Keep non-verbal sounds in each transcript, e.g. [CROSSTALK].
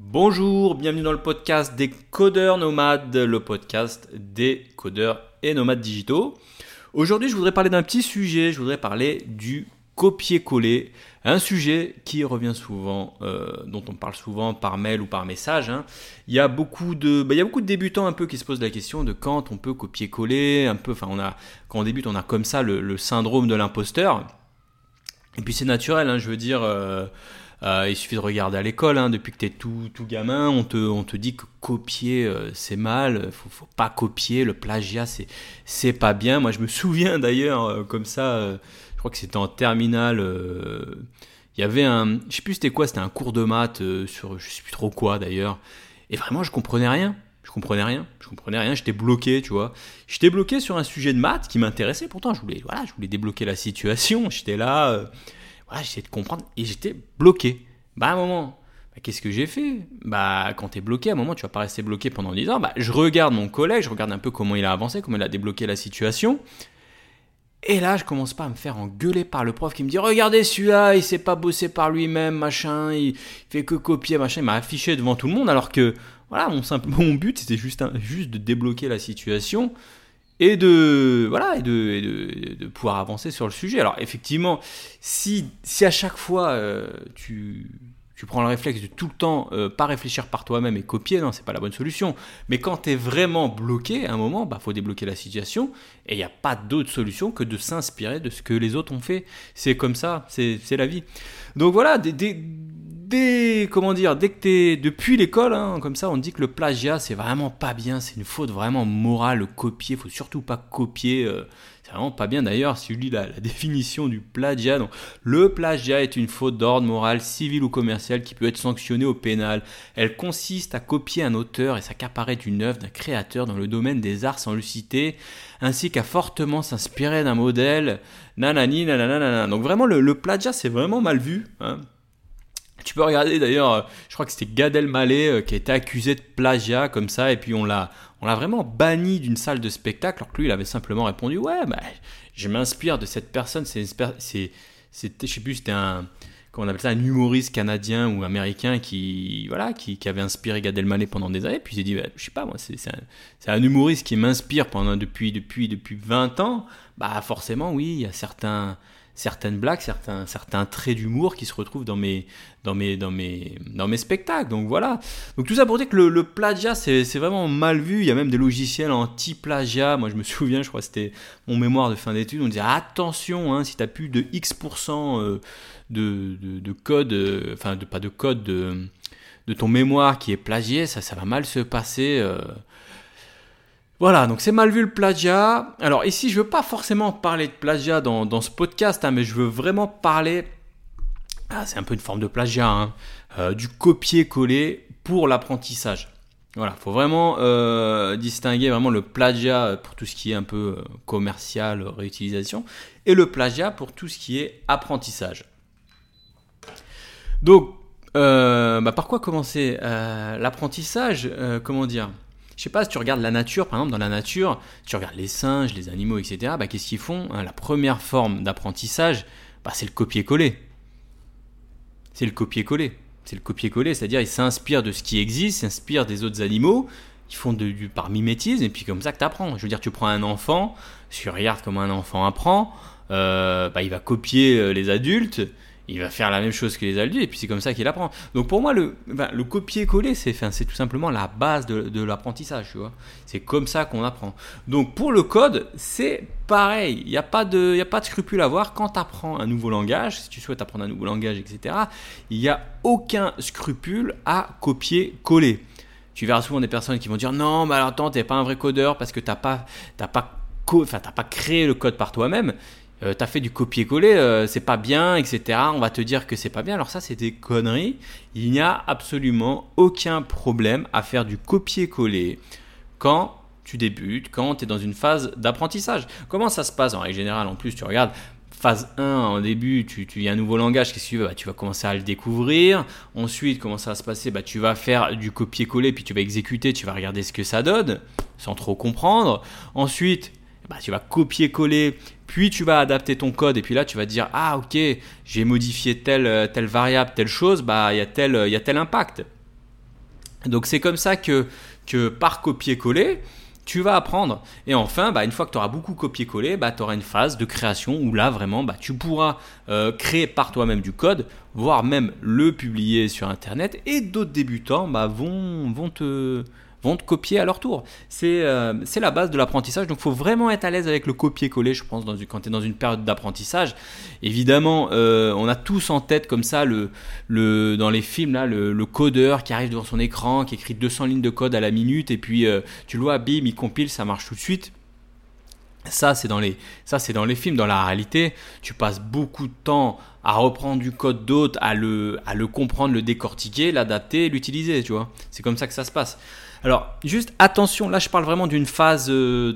Bonjour, bienvenue dans le podcast des codeurs nomades, le podcast des codeurs et nomades digitaux. Aujourd'hui, je voudrais parler d'un petit sujet, je voudrais parler du copier-coller, un sujet qui revient souvent, euh, dont on parle souvent par mail ou par message. hein. Il, y a beaucoup de, bah, il y a beaucoup de débutants un peu qui se posent la question de quand on peut copier-coller, un peu, enfin quand on débute, on a comme ça le, syndrome de l'imposteur. Et puis c'est naturel, hein, je veux dire. euh, il suffit de regarder à l'école, hein, depuis que tu es tout, tout gamin, on te, on te dit que copier euh, c'est mal, faut, faut pas copier, le plagiat c'est, pas bien. Moi je me souviens d'ailleurs, euh, comme ça, euh, je crois que c'était en terminale, euh, il y avait un, je sais plus c'était quoi, c'était un cours de maths euh, sur je sais plus trop quoi d'ailleurs, et vraiment je comprenais rien. Je comprenais rien, je comprenais rien, j'étais bloqué, tu vois. J'étais bloqué sur un sujet de maths qui m'intéressait, pourtant je voulais, voilà, je voulais débloquer la situation, j'étais là, euh, voilà, j'essayais de comprendre et j'étais bloqué. Bah à un moment, bah, qu'est-ce que j'ai fait? Bah quand t'es bloqué, à un moment tu vas pas rester bloqué pendant 10 ans. Bah je regarde mon collègue, je regarde un peu comment il a avancé, comment il a débloqué la situation. Et là, je commence pas à me faire engueuler par le prof qui me dit Regardez celui-là, il s'est pas bossé par lui-même, machin, il fait que copier, machin. Il m'a affiché devant tout le monde alors que, voilà, mon, [LAUGHS] but c'était juste, juste de débloquer la situation et de voilà et de, de, pouvoir avancer sur le sujet. Alors effectivement, si, si à chaque fois euh, tu, tu prends le réflexe de tout le temps euh, pas réfléchir par toi-même et copier, non, c'est pas la bonne solution. Mais quand tu es vraiment bloqué, à un moment, bah faut débloquer la situation et il n'y a pas d'autre solution que de s'inspirer de ce que les autres ont fait. C'est comme ça, c'est la vie. Donc voilà, dès- dès- comment dire, dès que t'es depuis l'école, hein, comme ça, on dit que le plagiat c'est vraiment pas bien, c'est une faute vraiment morale, le copier, faut surtout pas copier. euh, c'est vraiment pas bien d'ailleurs, si tu lis la, la [LAUGHS] définition du plagiat, donc, le plagiat est une faute d'ordre moral, civil ou commercial qui peut être sanctionnée au pénal. Elle consiste à copier un auteur et s'accaparer d'une œuvre d'un créateur dans le domaine des arts sans le citer, ainsi qu'à fortement s'inspirer d'un modèle, nanani, nanana. Donc vraiment, le, le plagiat, c'est vraiment mal vu. hein. Tu peux regarder d'ailleurs, euh, je crois que c'était Gad Elmaleh euh, qui a été accusé de plagiat comme ça, et puis on l'a, on l'a vraiment banni d'une salle de spectacle, alors que lui, il avait simplement répondu Ouais, bah, je m'inspire de cette personne, c'est, c'est, c'était, je sais plus, un, appelle ça, un humoriste canadien ou américain qui, voilà, qui, avait inspiré Gad Elmaleh pendant des années, puis il s'est dit bah, Je sais pas, moi, c'est, un, c'est un humoriste qui m'inspire depuis, depuis, depuis 20 ans, bah forcément, oui, il y a certains certaines blagues, certains, certains traits d'humour qui se retrouvent dans mes, dans mes, dans mes, dans mes spectacles. Donc voilà. Donc tout ça pour dire que le, plagiat, c'est vraiment mal vu. Il y a même des logiciels anti-plagiat. Moi, je me [LAUGHS] souviens, je crois que c'était mon mémoire de fin d'études. On disait attention, hein, si tu as plus de X% euh, de, de, de code, euh, enfin, de, pas de code, de, de ton mémoire qui est plagié, ça, ça va mal se passer. euh. Voilà, donc c'est mal vu le plagiat. Alors ici, je veux pas forcément parler de plagiat dans, ce podcast, hein, mais je veux vraiment parler, ah, c'est un peu une forme de plagiat, hein, euh, du copier-coller pour l'apprentissage. Voilà, faut vraiment euh, distinguer vraiment le plagiat pour tout ce qui est un peu euh, commercial, réutilisation, et le plagiat pour tout ce qui est apprentissage. Donc, bah, par quoi commencer L'apprentissage, comment dire? Je sais pas, si tu regardes la nature, par exemple, dans la nature, tu regardes les singes, les animaux, etc., bah, qu'est-ce qu'ils font Hein, La première forme d'apprentissage, bah, c'est le copier-coller. C'est le copier-coller. C'est le copier-coller, c'est-à-dire ils s'inspirent de ce qui existe, s'inspirent des autres animaux, ils font du, par mimétisme, et puis comme ça que tu apprends. Je veux dire, tu prends un enfant, tu regardes comment un enfant apprend, euh, bah, il va copier euh, les adultes, il va faire la même chose que les adultes, et puis c'est comme ça qu'il apprend. Donc pour moi, le, le copier-coller, c'est tout simplement la base de, l'apprentissage. C'est comme ça qu'on apprend. Donc pour le code, c'est pareil. Il n'y a, pas de- de scrupule à avoir quand tu apprends un nouveau langage, si tu souhaites apprendre un nouveau langage, etc. Il n'y a aucun scrupule à copier-coller. Tu verras souvent des personnes qui vont dire non, mais alors attends, t'es pas un vrai codeur parce que t'as pas, pas, t'as pas créé le code par toi-même. Euh, t'as fait du copier-coller, euh, c'est pas bien, etc. On va te dire que c'est pas bien. Alors ça, c'est des conneries. Il n'y a absolument aucun problème à faire du copier-coller quand tu débutes, quand tu es dans une phase d'apprentissage. Comment ça se passe en règle générale? En plus, tu regardes phase 1, en début, tu, tu, y a un nouveau langage, qu'est-ce que tu bah, Tu vas commencer à le découvrir. Ensuite, comment ça va se passer? Bah, Tu vas faire du copier-coller, puis tu vas exécuter, tu vas regarder ce que ça donne, sans trop comprendre. Ensuite, bah, tu vas copier-coller, puis tu vas adapter ton code, et puis là, tu vas dire, ah ok, j'ai modifié telle, telle variable, telle chose, bah, il y, a tel- il y a tel impact. Donc c'est comme ça que, que par copier-coller, tu vas apprendre. Et enfin, bah, une fois que tu auras beaucoup copié-collé, bah, tu auras une phase de création où là, vraiment, bah, tu pourras euh, créer par toi-même du code, voire même le publier sur Internet. Et d'autres débutants bah, vont, vont te vont te copier à leur tour. C'est euh, la base de l'apprentissage. Donc il faut vraiment être à l'aise avec le copier-coller, je pense, quand tu es dans une période d'apprentissage. Évidemment, euh, on a tous en tête comme ça, le, le, dans les films, là, le, codeur qui arrive devant son écran, qui écrit 200 lignes de code à la minute, et puis euh, tu le vois, bim, il compile, ça marche tout de suite. Ça, c'est dans les, dans les films. Dans la réalité, tu passes beaucoup de temps à reprendre du code d'autres, à le, à le comprendre, le décortiquer, l'adapter, l'utiliser, tu vois. C'est comme ça que ça se passe. Alors, juste attention, là je parle vraiment d'une phase, euh,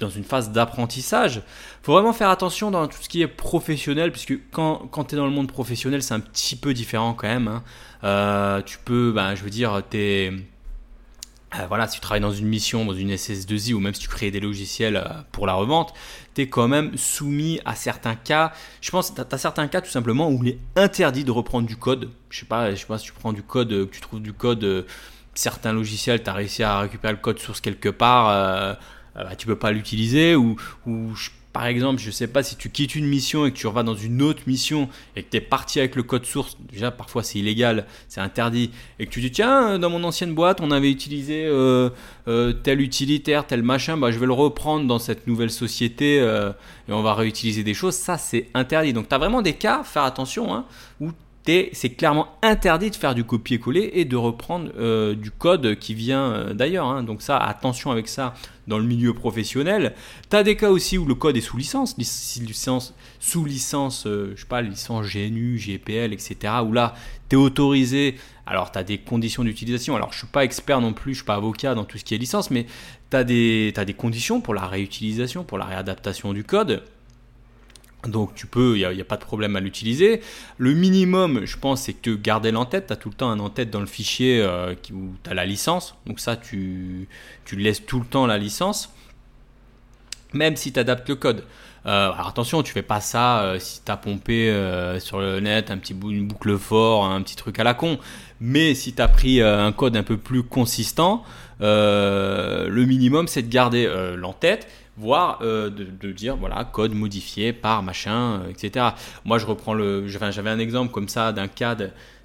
dans une phase d'apprentissage. Il faut vraiment faire attention dans tout ce qui est professionnel, puisque quand, quand tu es dans le monde professionnel, c'est un petit peu différent quand même. Hein. Euh, tu peux, ben, je veux dire, tu es. Euh, voilà, si tu travailles dans une mission, dans une SS2I, ou même si tu crées des logiciels pour la revente, tu es quand même soumis à certains cas. Je pense que tu as certains cas tout simplement où il est interdit de reprendre du code. Je sais je sais pas si tu prends du code, que tu trouves du code certains logiciels, tu as réussi à récupérer le code source quelque part, euh, euh bah, tu peux pas l'utiliser. Ou, par exemple, je sais pas si tu quittes une mission et que tu revas dans une autre mission et que tu es parti avec le code source, déjà parfois c'est illégal, c'est interdit, et que tu dis tiens, dans mon ancienne boîte on avait utilisé euh, euh, tel utilitaire, tel machin, bah, je vais le reprendre dans cette nouvelle société et on va réutiliser des choses, ça c'est interdit. Donc tu as vraiment des cas, faire attention, hein, où c'est clairement interdit de faire du copier-coller et de reprendre euh, du code qui vient euh, d'ailleurs. Hein. Donc ça, attention avec ça dans le milieu professionnel. Tu as des cas aussi où le code est sous licence, licence sous licence, euh, je sais pas, licence GNU, GPL, etc. Où là, tu autorisé. Alors, tu as des conditions d'utilisation. Alors, je suis pas expert non plus, je suis pas avocat dans tout ce qui est licence, mais tu as des conditions pour la réutilisation, pour la réadaptation du code. Donc tu peux, il n'y a, pas de problème à l'utiliser. Le minimum, je pense, c'est que garder l'entête. Tu as tout le temps un en-tête dans le fichier euh, où tu as la licence. Donc ça, tu, tu laisses tout le temps la licence, même si tu adaptes le code. Euh, alors attention, tu fais pas ça euh, si tu as pompé sur le net un petit une boucle fort, un petit truc à la con. Mais si tu as pris un code un peu plus consistant, le minimum c'est de garder l'entête voire euh, de, dire voilà code modifié par machin, euh, etc. Moi je reprends le, j'avais un exemple comme ça d'un cas,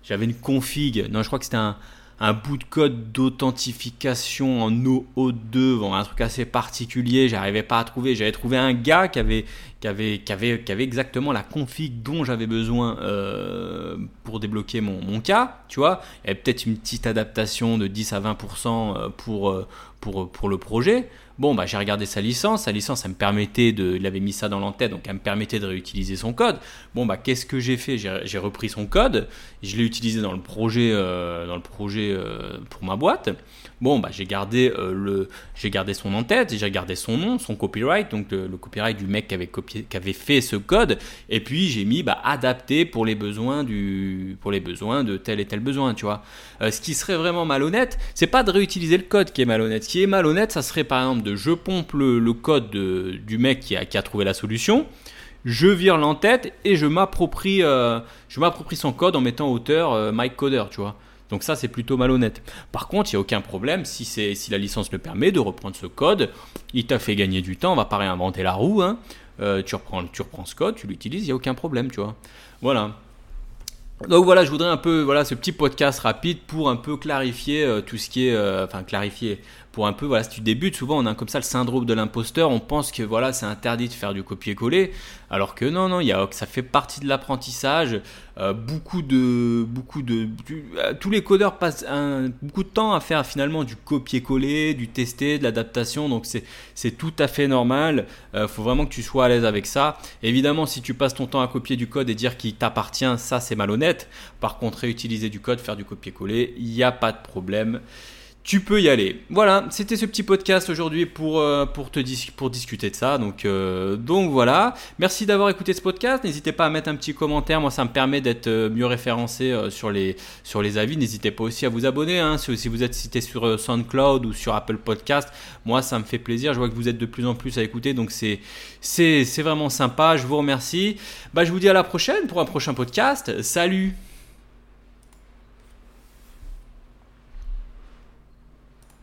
j'avais une config, non je crois que c'était un, un bout de code d'authentification en OO2, bon, un truc assez particulier, j'arrivais pas à trouver. J'avais trouvé un gars qui avait, qui avait, qui exactement la config dont j'avais besoin euh, pour débloquer mon, mon, cas, tu vois. Il y avait peut-être une petite adaptation de 10 à 20% pour, pour, pour le projet. Bon, bah, j'ai regardé sa licence. Sa licence, elle me permettait de. Il avait mis ça dans l'entête, donc elle me permettait de réutiliser son code. Bon, bah, qu'est-ce que j'ai fait? J'ai repris son code. Je l'ai utilisé dans le projet, euh, dans le projet euh, pour ma boîte. Bon, bah, j'ai gardé, euh, le, gardé son en-tête, j'ai gardé son nom, son copyright, donc le, copyright du mec qui avait, copié, qui avait fait ce code. Et puis, j'ai mis bah, adapté pour les, besoins du, pour les besoins de tel et tel besoin, tu vois. ce qui serait vraiment malhonnête, c'est pas de réutiliser le code qui est malhonnête. Ce qui est malhonnête, ça serait par exemple de je pompe le, code du mec qui a, trouvé la solution, je vire l'entête et je m'approprie euh, je m'approprie son code en mettant auteur euh, Mike Coder, tu vois. Donc ça c'est plutôt malhonnête. Par contre, il n'y a aucun problème si, si la licence le permet de reprendre ce code. Il t'a fait gagner du temps, on va pas réinventer la roue. Hein. Euh, tu, reprends, ce code, tu l'utilises, il n'y a aucun problème, tu vois. Voilà. Donc voilà, je voudrais un peu, voilà, ce petit podcast rapide pour un peu clarifier tout ce qui est, enfin clarifier, pour un peu, voilà, si tu débutes, souvent on a comme ça le syndrome de l'imposteur, on pense que voilà, c'est interdit de faire du copier-coller, alors que non, non, y a, ça fait partie de l'apprentissage. Euh, beaucoup de, beaucoup de, euh, tous les codeurs passent beaucoup de temps à faire finalement du copier-coller, du tester, de l'adaptation, donc c'est, c'est tout à fait normal. Il euh, faut vraiment que tu sois à l'aise avec ça. Évidemment, si tu passes ton temps à copier du code et dire qu'il t'appartient, ça c'est malhonnête. Par contre, réutiliser du code, faire du copier-coller, il n'y a pas de problème tu peux y aller. Voilà, c'était ce petit podcast aujourd'hui pour, euh, discuter de ça. Donc, euh, donc voilà, merci d'avoir écouté ce podcast. N'hésitez pas à mettre un petit commentaire, moi ça me permet d'être euh, mieux référencé sur, les, avis. N'hésitez pas aussi à vous abonner hein, si, vous êtes cité sur SoundCloud ou sur Apple Podcast. Moi ça me fait plaisir, je vois que vous êtes de plus en plus à écouter, donc c'est, c'est, vraiment sympa. Je vous remercie. Bah, je vous dis à la prochaine pour un prochain podcast. Salut